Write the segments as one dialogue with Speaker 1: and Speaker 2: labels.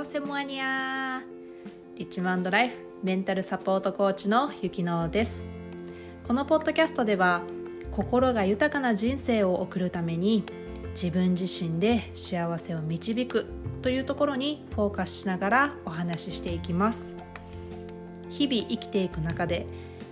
Speaker 1: ーセモアニア。リッチマンドライフメンタルサポートコーチのゆきのです。このポッドキャストでは心が豊かな人生を送るために自分自身で幸せを導くというところにフォーカスしながらお話ししていきます。日々生きていく中で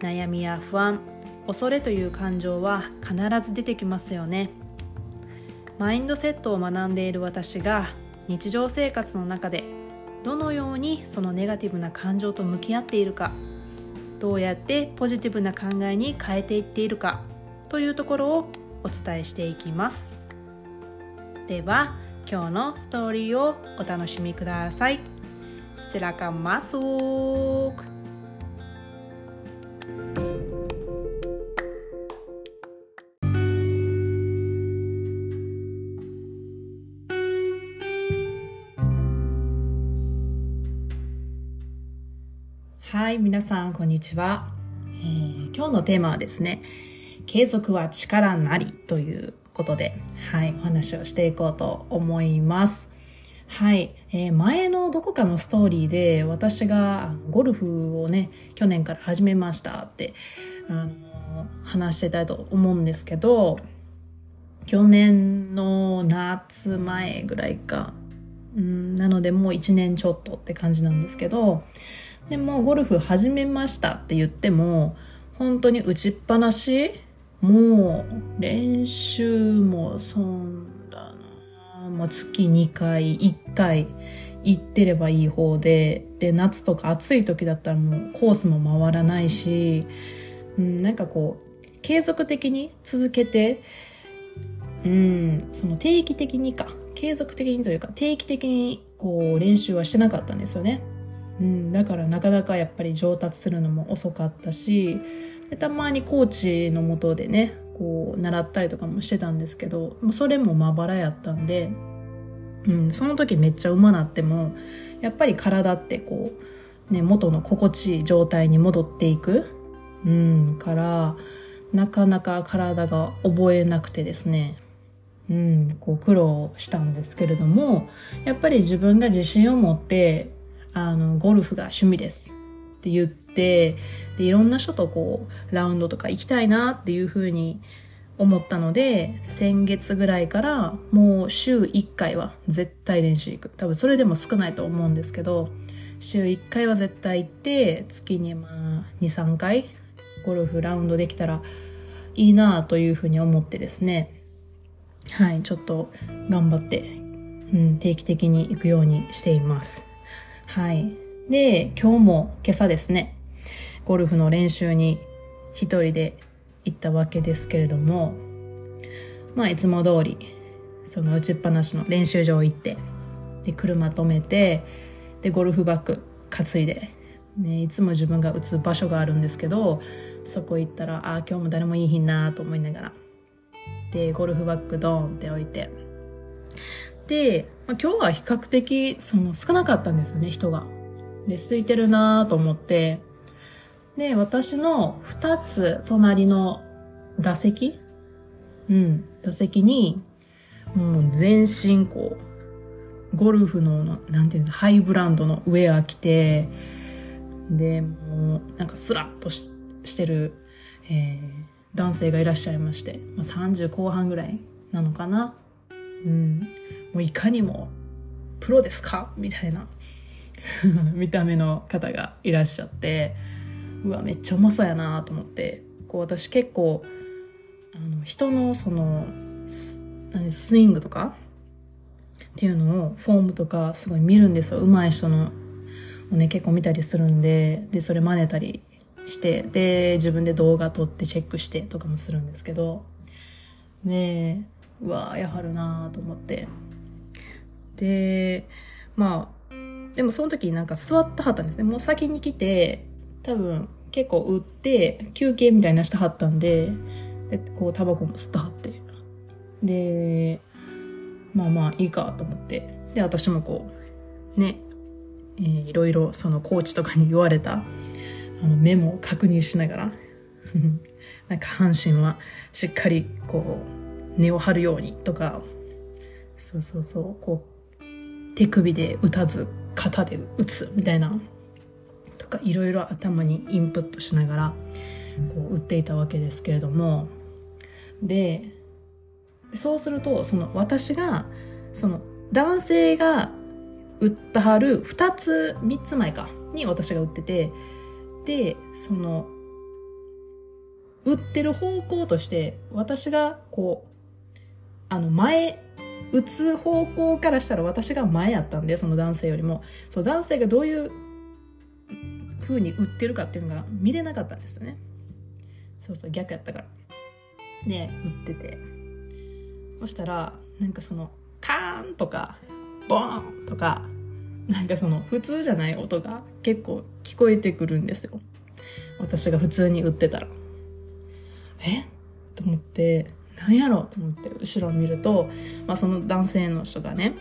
Speaker 1: 悩みや不安恐れという感情は必ず出てきますよね。マインドセットを学んでいる私が日常生活の中でどのようにそのネガティブな感情と向き合っているかどうやってポジティブな考えに変えていっているかというところをお伝えしていきます。では今日のストーリーをお楽しみください。Silakan masuk. Hai 皆さんこんにちは、えー、今日のテーマはですね継続は力なりということではいお話をしていこうと思いますはい、えー、前のどこかのストーリーで私がゴルフをね去年から始めましたってあの話してたいと思うんですけど去年の夏前ぐらいか、うん、なのでもう1年ちょっとって感じなんですけどでもゴルフ始めましたって言っても本当に打ちっぱなし？もう練習もそんだな、まあ、月2回1回行ってればいい方でで夏とか暑い時だったらもうコースも回らないし、うん、なんかこう継続的に続けてうんその定期的にか継続的にというか定期的にこう練習はしてなかったんですよね。うん、だからなかなかやっぱり上達するのも遅かったしでたまにコーチのもとでねこう習ったりとかもしてたんですけどそれもまばらやったんで、うん、その時めっちゃ馬なってもやっぱり体ってこう、ね、元の心地いい状態に戻っていく、うん、からなかなか体が覚えなくてですねうん、こう苦労したんですけれどもやっぱり自分が自信を持ってあの、ゴルフが趣味ですって言って、で、いろんな人とこう、ラウンドとか行きたいなっていうふうに思ったので、先月ぐらいからもう週1回は絶対練習行く。多分それでも少ないと思うんですけど、週1回は絶対行って、月にまあ2、3回ゴルフラウンドできたらいいなというふうに思ってですね、はい、ちょっと頑張って、うん、定期的に行くようにしています。はい。で、今日も今朝ですね、ゴルフの練習に一人で行ったわけですけれども、まあいつも通り、その打ちっぱなしの練習場行って、で、車止めて、で、ゴルフバッグ担いで、ね、いつも自分が打つ場所があるんですけど、そこ行ったら、ああ、今日も誰もいい日なと思いながら。で、ゴルフバッグドーンって置いて、まあ、今日は比較的その少なかったんですよね、人が。で、空いてるなと思って、で、私の二つ隣の打席？うん、打席に、もう全身こう、ゴルフの、なんていうの、ハイブランドのウェア着て、で、もう、なんかスラッとししてる、えー、男性がいらっしゃいまして、まあ、30後半ぐらいなのかな。うん。もういかにもプロですか？みたいな。見た目の方がいらっしゃってうわめっちゃうまそうやなと思って。こう私結構あの人のそのススイングとか？っていうのをフォームとかすごい見るんですよ。上手い人の。をね結構見たりするんででそれ真似たりしてで自分で動画撮ってチェックしてとかもするんですけどねえうわやはるなと思って。で、まあ、でもその時になんか座ってはったんですね。もう先に来て、多分結構打って、休憩みたいなしてはったんで、で、こうタバコも吸ってはって。で、まあまあいいかと思って。で、私もこう、ね、えー、いろいろそのコーチとかに言われた、あのメモを確認しながら、なんか半身はしっかりこう、根を張るようにとか、そうそうそう、こう手首で打たず肩で打つみたいなとかいろいろ頭にインプットしながらこう打っていたわけですけれども。でそうするとその私がその男性が売ったはる2つ3つ前かに私が売っててでその売ってる方向として私がこうあの前打つ方向からしたら私が前やったんでその男性よりも。そう男性がどういう風に売ってるかっていうのが見れなかったんですよね。そうそう逆やったから。で売ってて。そしたらなんかそのカーンとかボーンとかなんかその普通じゃない音が結構聞こえてくるんですよ。私が普通に売ってたら。え？と思って。何やろうと思って後ろを見ると、まあ、その男性の人がね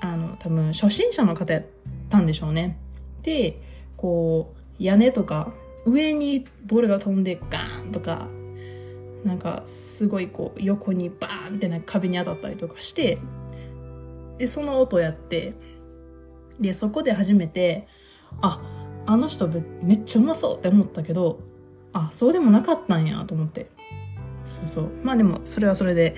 Speaker 1: あの多分初心者の方やったんでしょうね。でこう屋根とか上にボールが飛んでガーンとかなんかすごいこう横にバーンってなんか壁に当たったりとかしてでその音やってでそこで初めてああの人めっちゃうまそうって思ったけどあそうでもなかったんやと思って。そうそう。まあでもそれはそれで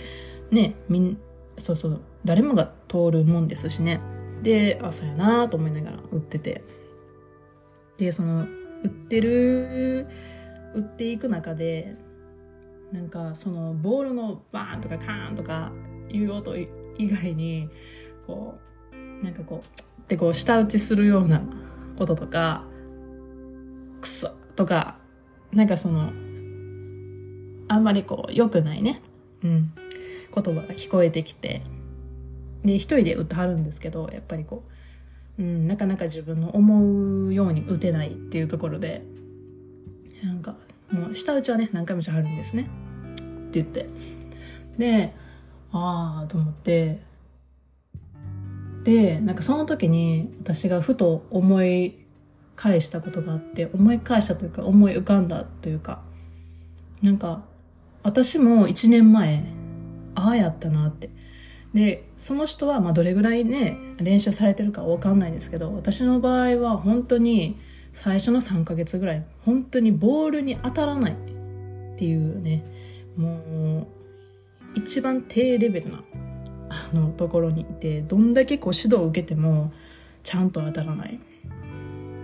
Speaker 1: ねみんそうそう。誰もが通るもんですしね。であそうやなと思いながら売ってて。でその売ってる売っていく中でなんかそのボールのバーンとかカーンとかいう音以外にこうなんかこうってこう舌打ちするような音とかクソとかなんかそのあんまりこう良くないね、うん、言葉が聞こえてきて。で一人で歌はるんですけどやっぱりこう、うん、なかなか自分の思うように打てないっていうところでなんかもう舌打ちはね何回もしはるんですね。って言って。でああと思って。でなんかその時に私がふと思い返したことがあって思い返したというか思い浮かんだというかなんか私も1年前ああやったなって。でその人はまどれぐらいね練習されてるかわかんないんですけど私の場合は本当に最初の3ヶ月ぐらい本当にボールに当たらないっていうねもう一番低レベルなあのところにいてどんだけこう指導を受けてもちゃんと当たらない。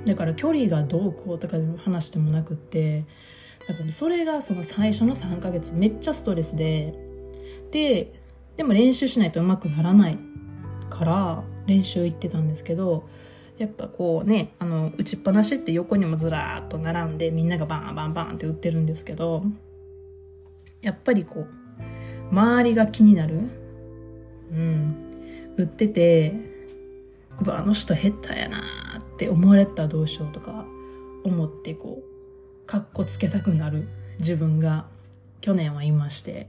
Speaker 1: だから距離がどうこうとかいう話でもなくってだからそれがその最初の3ヶ月めっちゃストレスでででも練習しないとうまくならないから練習行ってたんですけどやっぱこうねあの打ちっぱなしって横にもずらーっと並んでみんながバンバンバンって打ってるんですけどやっぱりこう周りが気になる。うん。売っててうわあの人下手やなって思われたらどうしようとか思ってこうかっこつけたくなる。自分が。去年はいまして。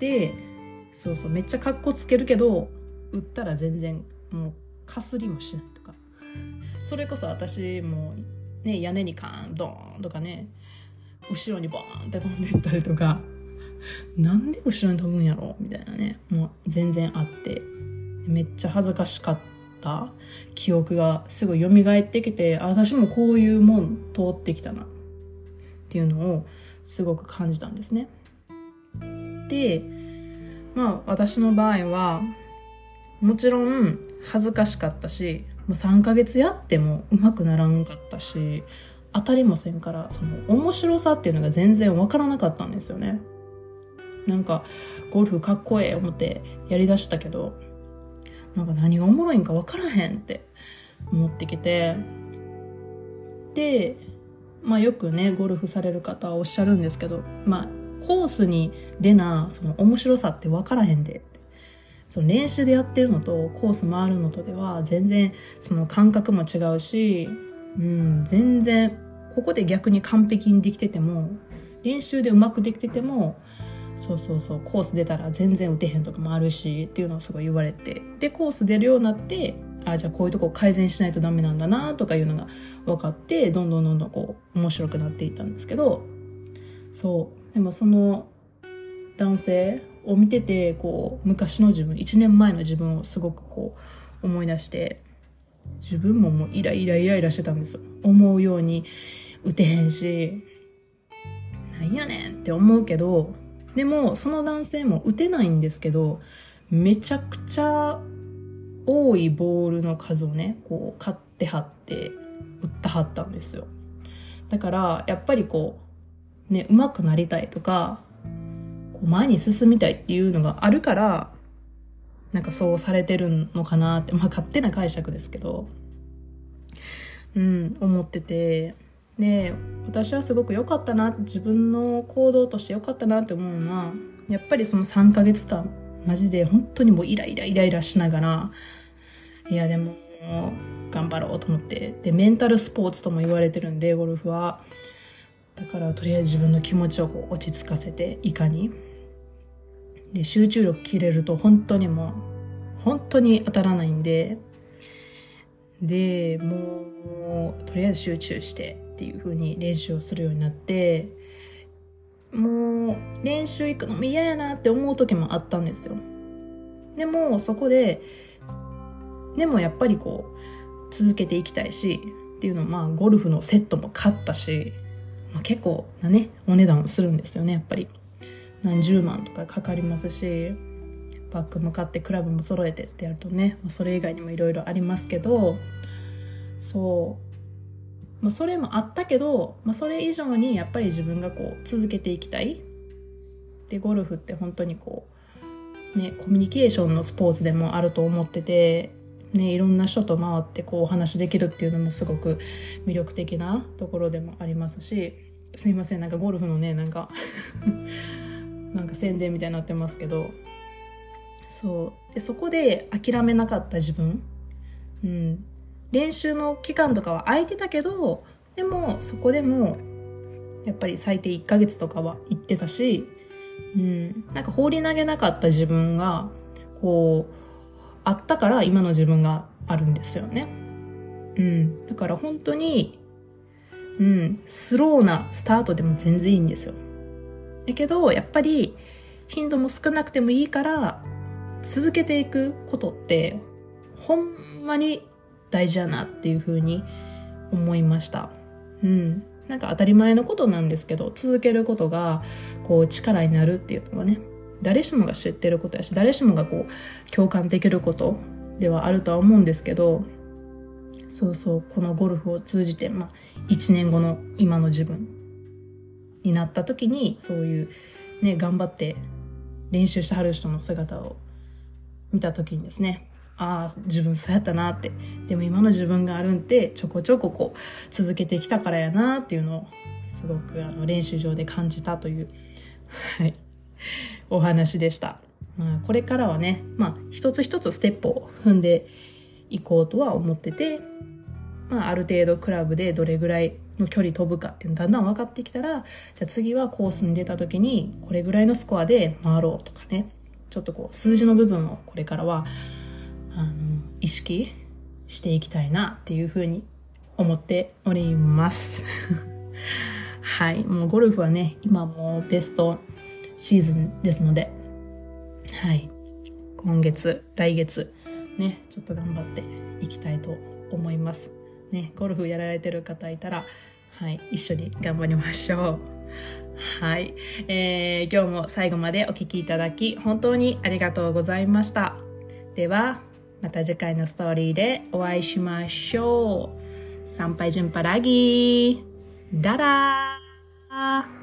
Speaker 1: でそうそうめっちゃかっこつけるけど売ったら全然もうかすりもしないとか。それこそ私もね屋根にカーンドーンとかね後ろにボーンって飛んでったりとか。なんで後ろに飛ぶんやろみたいなねもう全然あって。めっちゃ恥ずかしかった記憶がすごい蘇ってきて私もこういうもん通ってきたな。ていうのをすごく感じたんですね。でまあ私の場合はもちろん恥ずかしかったしもう3ヶ月やってもうまくならんかったし当たりもせんからその面白さっていうのが全然わからなかったんですよね。なんかゴルフかっこええ思ってやりだしたけどなんか何がおもろいんか分からへんって思ってきてでまあよくねゴルフされる方はおっしゃるんですけどまあコースに出なその面白さって分からへんで。その練習でやってるのとコース回るのとでは全然その感覚も違うし、うん、全然ここで逆に完璧にできてても練習でうまくできててもそうそうそうコース出たら全然打てへんとかもあるしっていうのをすごい言われて。でコース出るようになってあじゃあこういうとこ改善しないとダメなんだなとかいうのが分かってどんどんどんどんこう面白くなっていったんですけどそうでもその男性を見ててこう昔の自分1年前の自分をすごくこう思い出して自分ももうイライライライラしてたんですよ。思うように打てへんし、なんやねんって思うけど、でもその男性も打てないんですけど、めちゃくちゃ多いボールの数をね、こう買ってはって打ったはったんですよ。だからやっぱりこう、ね、上手くなりたいとか、こう前に進みたいっていうのがあるから、なんかそうされてるのかなって、まあ勝手な解釈ですけど、うん、思ってて、で、私はすごく良かったな、自分の行動として良かったなって思うのは、やっぱりその3ヶ月間、マジで本当にもうイライライライラしながら、いやでも、頑張ろうと思って。で、メンタルスポーツとも言われてるんで、ゴルフは。だからとりあえず自分の気持ちをこう落ち着かせて、いかに。で、集中力切れると本当にもう、本当に当たらないんで、で、もう、とりあえず集中してっていう風に練習をするようになって、もう、練習行くのも嫌やなって思う時もあったんですよ。でも、そこで、でもやっぱりこう、続けていきたいし、っていうのまあ、ゴルフのセットも買ったし、まあ、結構なね、お値段するんですよね、やっぱり。何十万とかかかりますしバッグも買ってクラブも揃えてってやるとね、まあ、それ以外にもいろいろありますけどそう、まあ、それもあったけど、まあ、それ以上にやっぱり自分がこう続けていきたい。でゴルフって本当にこうねコミュニケーションのスポーツでもあると思っててね、いろんな人と回ってこうお話できるっていうのもすごく魅力的なところでもありますしすいませんなんかゴルフのねなんか なんか宣伝みたいになってますけどそう。でそこで諦めなかった自分、うん、練習の期間とかは空いてたけどでもそこでもやっぱり最低1ヶ月とかは行ってたし、うん、なんか放り投げなかった自分がこうあったから今の自分があるんですよね。うん、だから本当に、うん、スローなスタートでも全然いいんですよ。だけど、やっぱり頻度も少なくてもいいから、続けていくことって、ほんまに大事やなっていうふうに思いました。うん。なんか当たり前のことなんですけど、続けることが、こう力になるっていうのはね、誰しもが知ってることやし、誰しもがこう、共感できることではあるとは思うんですけど、そうそう、このゴルフを通じて、まあ、1年後の今の自分になった時にそういうね頑張って練習してはる人の姿を見た時にですねああ自分そうやったなってでも今の自分があるんってちょこちょここう続けてきたからやなっていうのをすごくあの練習場で感じたという、はい、お話でした。まあ、これからはね、まあ、一つ一つステップを踏んでいこうとは思ってて、まあ、ある程度クラブでどれぐらいの距離飛ぶかっていうのだんだん分かってきたら、じゃあ次はコースに出た時にこれぐらいのスコアで回ろうとかね、ちょっとこう数字の部分をこれからは、あの、意識していきたいなっていうふうに思っております。はい。もうゴルフはね、今もうベストシーズンですので、はい。今月、来月、ね、ちょっと頑張っていきたいと思います。ね、ゴルフやられてる方いたら、はい、一緒に頑張りましょう。はい、えー、今日も最後までお聴きいただき、本当にありがとうございました。では、また次回のストーリーでお会いしましょう。参拝順パラギー。ダラー